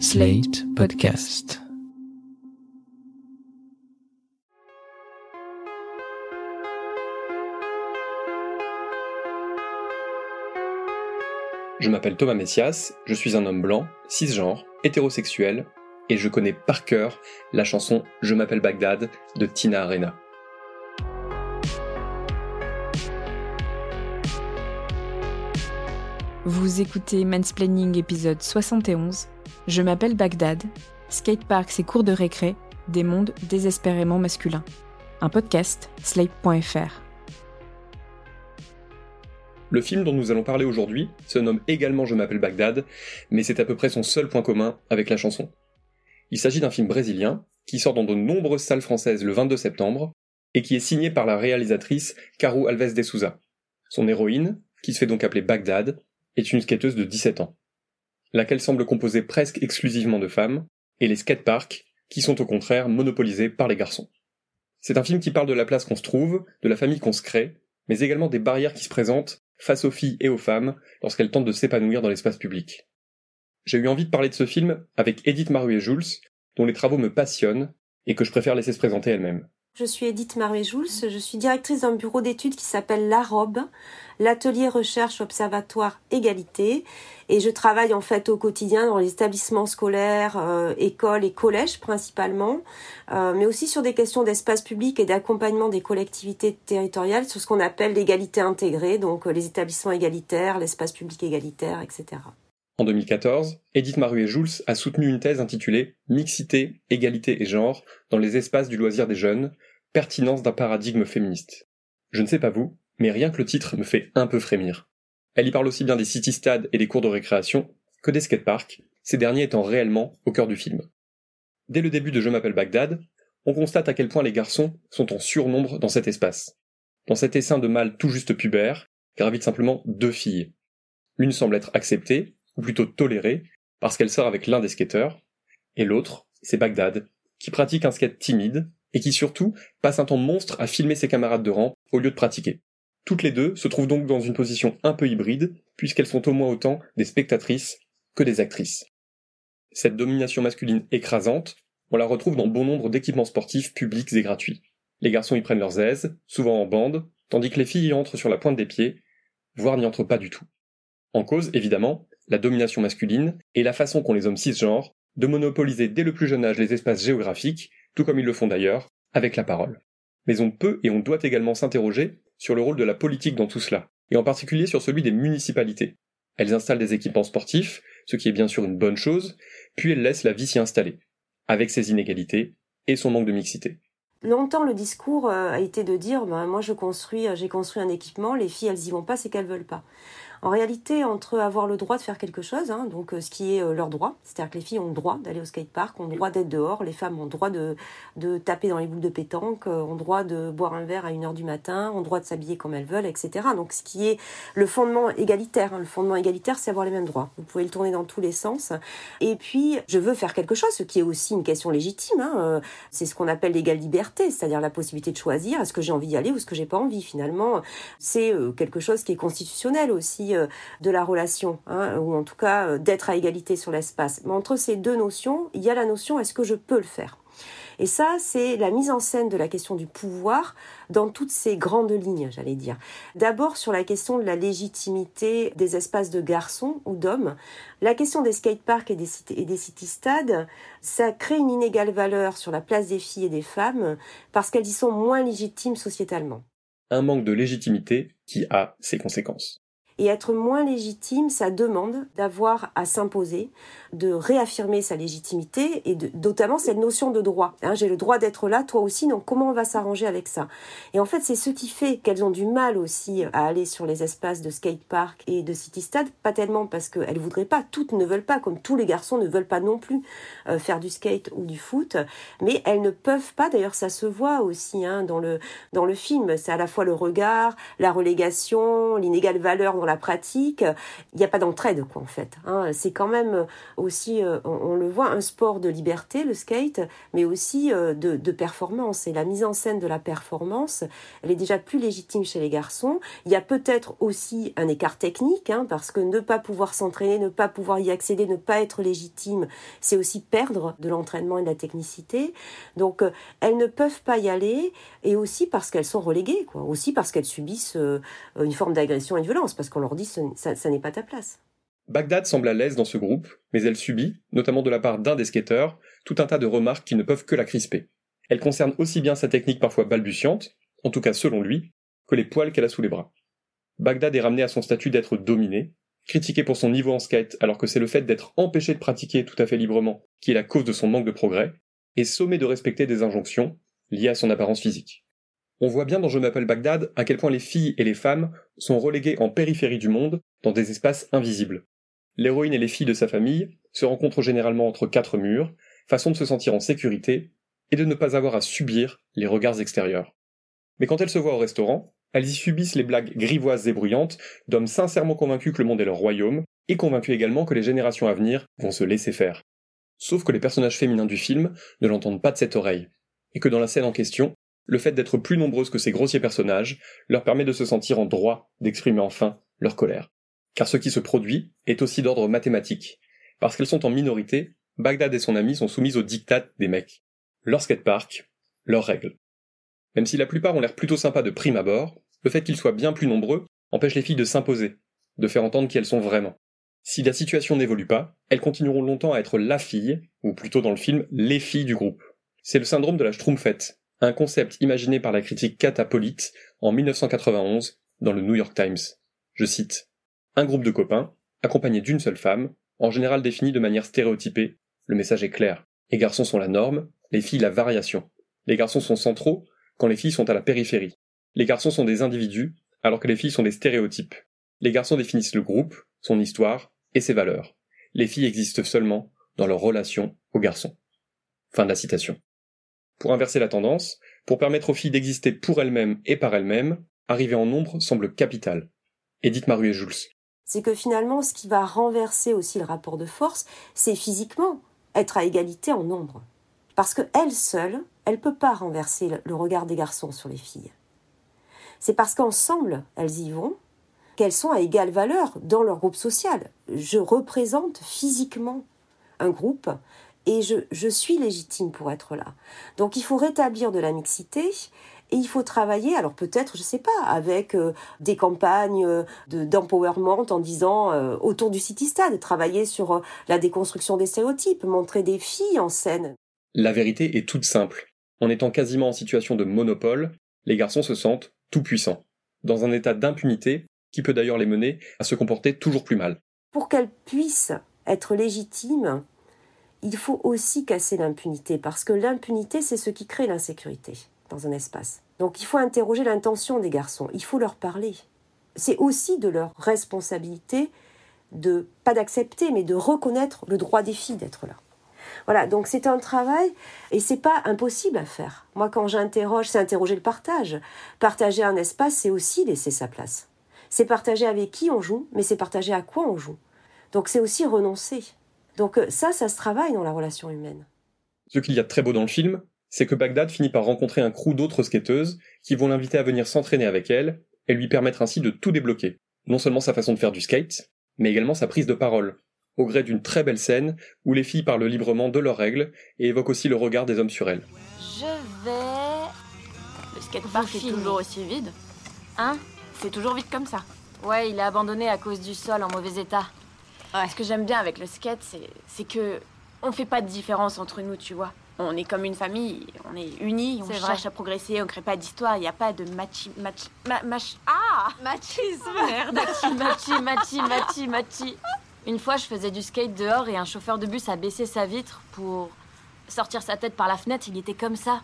Slate Podcast. Je m'appelle Thomas Messias, je suis un homme blanc, cisgenre, hétérosexuel, et je connais par cœur la chanson Je m'appelle Bagdad de Tina Arena. Vous écoutez Mansplaining épisode 71. Je m'appelle Bagdad. Skateparks et cours de récré, des mondes désespérément masculins. Un podcast, slate.fr. Le film dont nous allons parler aujourd'hui se nomme également Je m'appelle Bagdad, mais c'est à peu près son seul point commun avec la chanson. Il s'agit d'un film brésilien qui sort dans de nombreuses salles françaises le 22 septembre et qui est signé par la réalisatrice Caro Alves de Souza. Son héroïne, qui se fait donc appeler Bagdad, est une skateuse de 17 ans, laquelle semble composée presque exclusivement de femmes, et les skateparks, qui sont au contraire monopolisés par les garçons. C'est un film qui parle de la place qu'on se trouve, de la famille qu'on se crée, mais également des barrières qui se présentent face aux filles et aux femmes lorsqu'elles tentent de s'épanouir dans l'espace public. J'ai eu envie de parler de ce film avec Edith Maruet-Jules, dont les travaux me passionnent et que je préfère laisser se présenter elle-même. Je suis Edith Maruet-Jules, je suis directrice d'un bureau d'études qui s'appelle La Robe, l'atelier recherche observatoire égalité, et je travaille en fait au quotidien dans les établissements scolaires, euh, écoles et collèges principalement, euh, mais aussi sur des questions d'espace public et d'accompagnement des collectivités territoriales sur ce qu'on appelle l'égalité intégrée, donc euh, les établissements égalitaires, l'espace public égalitaire, etc. En 2014, Edith Maruet-Jules a soutenu une thèse intitulée Mixité, égalité et genre dans les espaces du loisir des jeunes, pertinence d'un paradigme féministe. Je ne sais pas vous, mais rien que le titre me fait un peu frémir. Elle y parle aussi bien des city-stades et des cours de récréation que des skateparks, ces derniers étant réellement au cœur du film. Dès le début de Je m'appelle Bagdad, on constate à quel point les garçons sont en surnombre dans cet espace. Dans cet essaim de mâles tout juste pubères, gravitent simplement deux filles. L'une semble être acceptée, ou plutôt tolérée, parce qu'elle sort avec l'un des skateurs, et l'autre, c'est Bagdad, qui pratique un skate timide, et qui surtout passe un temps monstre à filmer ses camarades de rang au lieu de pratiquer. Toutes les deux se trouvent donc dans une position un peu hybride, puisqu'elles sont au moins autant des spectatrices que des actrices. Cette domination masculine écrasante, on la retrouve dans bon nombre d'équipements sportifs publics et gratuits. Les garçons y prennent leurs aises, souvent en bande, tandis que les filles y entrent sur la pointe des pieds, voire n'y entrent pas du tout. En cause, évidemment, la domination masculine et la façon qu'ont les hommes cisgenres de monopoliser dès le plus jeune âge les espaces géographiques, tout comme ils le font d'ailleurs, avec la parole. Mais on peut et on doit également s'interroger sur le rôle de la politique dans tout cela, et en particulier sur celui des municipalités. Elles installent des équipements sportifs, ce qui est bien sûr une bonne chose, puis elles laissent la vie s'y installer, avec ses inégalités et son manque de mixité. Longtemps, le discours euh, a été de dire, ben, moi je construis, euh, j'ai construit un équipement, les filles elles y vont pas, c'est qu'elles veulent pas. En réalité, entre avoir le droit de faire quelque chose, hein, donc euh, ce qui est euh, leur droit, c'est-à-dire que les filles ont le droit d'aller au skatepark, ont le droit d'être dehors, les femmes ont le droit de, de taper dans les boules de pétanque, euh, ont le droit de boire un verre à 1h du matin, ont le droit de s'habiller comme elles veulent, etc. Donc ce qui est le fondement égalitaire. Hein. Le fondement égalitaire, c'est avoir les mêmes droits. Vous pouvez le tourner dans tous les sens. Et puis, je veux faire quelque chose, ce qui est aussi une question légitime. Hein. C'est ce qu'on appelle l'égale liberté, c'est-à-dire la possibilité de choisir est-ce que j'ai envie d'y aller ou est-ce que j'ai pas envie. Finalement, c'est quelque chose qui est constitutionnel aussi euh, de la relation, hein, ou en tout cas euh, d'être à égalité sur l'espace. Mais entre ces deux notions, il y a la notion est-ce que je peux le faire? Et ça, c'est la mise en scène de la question du pouvoir dans toutes ces grandes lignes, j'allais dire. D'abord sur la question de la légitimité des espaces de garçons ou d'hommes. La question des skateparks et des, et des city-stades, ça crée une inégale valeur sur la place des filles et des femmes parce qu'elles y sont moins légitimes sociétalement. Un manque de légitimité qui a ses conséquences et être moins légitime, ça demande d'avoir à s'imposer, de réaffirmer sa légitimité et de, notamment cette notion de droit. Hein, J'ai le droit d'être là, toi aussi, donc comment on va s'arranger avec ça? Et en fait, c'est ce qui fait qu'elles ont du mal aussi à aller sur les espaces de skatepark et de city-stade, pas tellement parce qu'elles voudraient pas, toutes ne veulent pas, comme tous les garçons ne veulent pas non plus euh, faire du skate ou du foot, mais elles ne peuvent pas, d'ailleurs ça se voit aussi hein, dans, le, dans le film, c'est à la fois le regard, la relégation, l'inégale valeur la pratique, il n'y a pas d'entraide quoi en fait. Hein. C'est quand même aussi, euh, on, le voit, un sport de liberté le skate, mais aussi euh, de, performance. Et la mise en scène de la performance, elle est déjà plus légitime chez les garçons. Il y a peut-être aussi un écart technique, hein, parce que ne pas pouvoir s'entraîner, ne pas pouvoir y accéder, ne pas être légitime, c'est aussi perdre de l'entraînement et de la technicité. Donc euh, elles ne peuvent pas y aller, et aussi parce qu'elles sont reléguées, quoi. Aussi parce qu'elles subissent une forme d'agression et de violence, parce qu'on leur dit ça, ça n'est pas ta place. Bagdad semble à l'aise dans ce groupe, mais elle subit, notamment de la part d'un des skateurs, tout un tas de remarques qui ne peuvent que la crisper. Elle concerne aussi bien sa technique parfois balbutiante, en tout cas selon lui, que les poils qu'elle a sous les bras. Bagdad est ramené à son statut d'être dominé, critiqué pour son niveau en skate alors que c'est le fait d'être empêché de pratiquer tout à fait librement qui est la cause de son manque de progrès, et sommé de respecter des injonctions liées à son apparence physique. On voit bien dans Je m'appelle Bagdad à quel point les filles et les femmes sont reléguées en périphérie du monde, dans des espaces invisibles. L'héroïne et les filles de sa famille se rencontrent généralement entre quatre murs, façon de se sentir en sécurité et de ne pas avoir à subir les regards extérieurs. Mais quand elles se voient au restaurant, elles y subissent les blagues grivoises et bruyantes d'hommes sincèrement convaincus que le monde est leur royaume, et convaincus également que les générations à venir vont se laisser faire. Sauf que les personnages féminins du film ne l'entendent pas de cette oreille, et que dans la scène en question, le fait d'être plus nombreuses que ces grossiers personnages leur permet de se sentir en droit d'exprimer enfin leur colère car ce qui se produit est aussi d'ordre mathématique. Parce qu'elles sont en minorité, Bagdad et son ami sont soumises aux dictats des mecs. Leur skatepark, leurs règles. Même si la plupart ont l'air plutôt sympas de prime abord, le fait qu'ils soient bien plus nombreux empêche les filles de s'imposer, de faire entendre qui elles sont vraiment. Si la situation n'évolue pas, elles continueront longtemps à être la fille, ou plutôt dans le film, les filles du groupe. C'est le syndrome de la Schtroumpfette, un concept imaginé par la critique Catapolite en 1991 dans le New York Times. Je cite un groupe de copains, accompagné d'une seule femme, en général défini de manière stéréotypée. Le message est clair. Les garçons sont la norme, les filles la variation. Les garçons sont centraux quand les filles sont à la périphérie. Les garçons sont des individus alors que les filles sont des stéréotypes. Les garçons définissent le groupe, son histoire et ses valeurs. Les filles existent seulement dans leur relation aux garçons. Fin de la citation. Pour inverser la tendance, pour permettre aux filles d'exister pour elles-mêmes et par elles-mêmes, arriver en nombre semble capital. Edith Maruet-Jules c'est que finalement, ce qui va renverser aussi le rapport de force, c'est physiquement être à égalité en nombre. Parce qu'elle seule, elle ne peut pas renverser le regard des garçons sur les filles. C'est parce qu'ensemble, elles y vont, qu'elles sont à égale valeur dans leur groupe social. Je représente physiquement un groupe et je, je suis légitime pour être là. Donc il faut rétablir de la mixité et il faut travailler, alors peut-être, je ne sais pas, avec euh, des campagnes euh, d'empowerment en disant euh, autour du City Stade, travailler sur la déconstruction des stéréotypes, montrer des filles en scène. La vérité est toute simple. En étant quasiment en situation de monopole, les garçons se sentent tout puissants, dans un état d'impunité qui peut d'ailleurs les mener à se comporter toujours plus mal. Pour qu'elles puissent être légitimes, il faut aussi casser l'impunité, parce que l'impunité, c'est ce qui crée l'insécurité dans un espace. Donc il faut interroger l'intention des garçons, il faut leur parler. C'est aussi de leur responsabilité de, pas d'accepter, mais de reconnaître le droit des filles d'être là. Voilà, donc c'est un travail et c'est pas impossible à faire. Moi, quand j'interroge, c'est interroger le partage. Partager un espace, c'est aussi laisser sa place. C'est partager avec qui on joue, mais c'est partager à quoi on joue. Donc c'est aussi renoncer. Donc euh, ça, ça se travaille dans la relation humaine. Ce qu'il y a de très beau dans le film, c'est que Bagdad finit par rencontrer un crew d'autres skateuses qui vont l'inviter à venir s'entraîner avec elle et lui permettre ainsi de tout débloquer. Non seulement sa façon de faire du skate, mais également sa prise de parole, au gré d'une très belle scène où les filles parlent librement de leurs règles et évoquent aussi le regard des hommes sur elles. Je vais. Le skatepark est toujours aussi vide Hein? C'est toujours vide comme ça. Ouais, il est abandonné à cause du sol en mauvais état. Ce que j'aime bien avec le skate, c'est que on fait pas de différence entre nous, tu vois. On est comme une famille, on est unis, on cherche à progresser, on crée pas d'histoire, il n'y a pas de machi... machi... mach... Ah Machisme. Merde. Machi, machi, machi, machi, machi. Une fois, je faisais du skate dehors et un chauffeur de bus a baissé sa vitre pour sortir sa tête par la fenêtre, il était comme ça.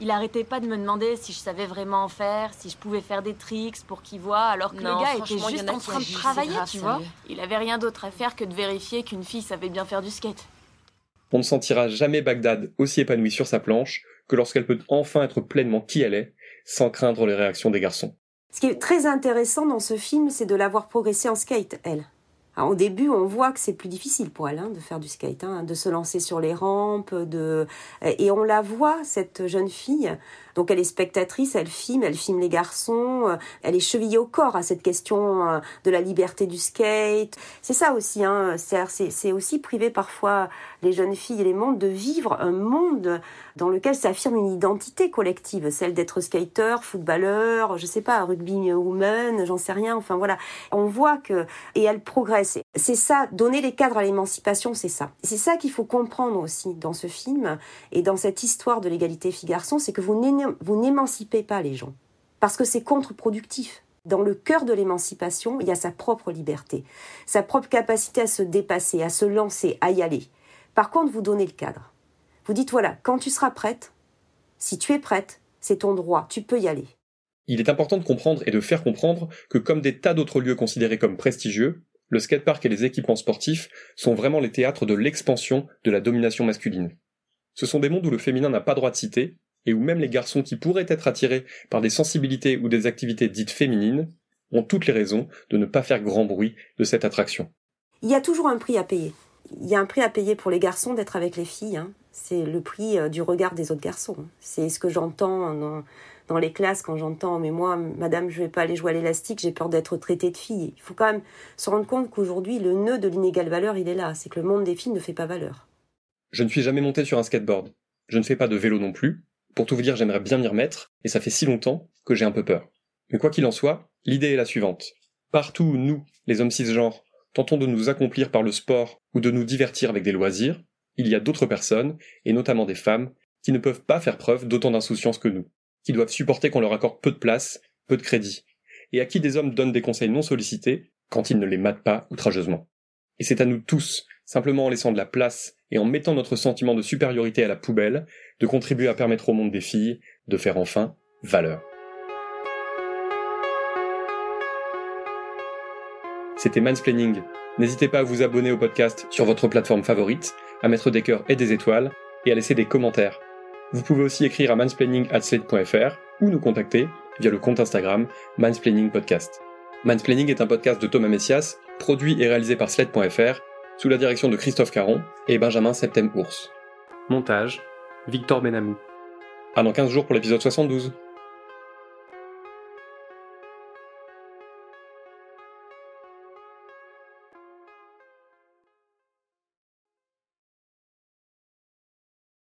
Il arrêtait pas de me demander si je savais vraiment en faire, si je pouvais faire des tricks pour qu'il voit, alors que le gars était juste en train de travailler, tu vois. Il avait rien d'autre à faire que de vérifier qu'une fille savait bien faire du skate on ne sentira jamais Bagdad aussi épanouie sur sa planche que lorsqu'elle peut enfin être pleinement qui elle est, sans craindre les réactions des garçons. Ce qui est très intéressant dans ce film, c'est de l'avoir progressé en skate, elle. Alors, au début, on voit que c'est plus difficile pour elle de faire du skate, hein, de se lancer sur les rampes, de et on la voit cette jeune fille donc elle est spectatrice, elle filme, elle filme les garçons, euh, elle est chevillée au corps à cette question euh, de la liberté du skate. C'est ça aussi, hein, c'est aussi priver parfois les jeunes filles et les mondes de vivre un monde dans lequel s'affirme une identité collective, celle d'être skater, footballeur, je sais pas, rugby woman, j'en sais rien, enfin voilà. On voit que, et elle progresse. C'est ça, donner les cadres à l'émancipation, c'est ça. C'est ça qu'il faut comprendre aussi dans ce film et dans cette histoire de l'égalité filles-garçons, c'est que vous n'émancipez pas les gens, parce que c'est contre-productif. Dans le cœur de l'émancipation, il y a sa propre liberté, sa propre capacité à se dépasser, à se lancer, à y aller. Par contre, vous donnez le cadre. Vous dites, voilà, quand tu seras prête, si tu es prête, c'est ton droit, tu peux y aller. Il est important de comprendre et de faire comprendre que comme des tas d'autres lieux considérés comme prestigieux, le skatepark et les équipements sportifs sont vraiment les théâtres de l'expansion de la domination masculine. Ce sont des mondes où le féminin n'a pas droit de citer, et où même les garçons qui pourraient être attirés par des sensibilités ou des activités dites féminines ont toutes les raisons de ne pas faire grand bruit de cette attraction. Il y a toujours un prix à payer. Il y a un prix à payer pour les garçons d'être avec les filles. Hein. C'est le prix euh, du regard des autres garçons. C'est ce que j'entends dans, les classes quand j'entends mais moi madame je vais pas aller jouer à l'élastique j'ai peur d'être traitée de fille il faut quand même se rendre compte qu'aujourd'hui le nœud de l'inégale valeur il est là c'est que le monde des filles ne fait pas valeur je ne suis jamais monté sur un skateboard je ne fais pas de vélo non plus pour tout vous dire, j'aimerais bien m'y remettre, et ça fait si longtemps que j'ai un peu peur. Mais quoi qu'il en soit, l'idée est la suivante. Partout nous, les hommes cisgenres, tentons de nous accomplir par le sport ou de nous divertir avec des loisirs, il y a d'autres personnes, et notamment des femmes, qui ne peuvent pas faire preuve d'autant d'insouciance que nous, qui doivent supporter qu'on leur accorde peu de place, peu de crédit, et à qui des hommes donnent des conseils non sollicités quand ils ne les matent pas outrageusement. Et c'est à nous tous, simplement en laissant de la place et en mettant notre sentiment de supériorité à la poubelle, de contribuer à permettre au monde des filles de faire enfin valeur. C'était Mansplaining. N'hésitez pas à vous abonner au podcast sur votre plateforme favorite, à mettre des cœurs et des étoiles, et à laisser des commentaires. Vous pouvez aussi écrire à mansplaining.slate.fr ou nous contacter via le compte Instagram Mansplaining Podcast. Mansplaining est un podcast de Thomas Messias, produit et réalisé par Slate.fr, sous la direction de Christophe Caron et Benjamin Septem-Ours. Montage Victor Benamou. À dans 15 jours pour l'épisode 72.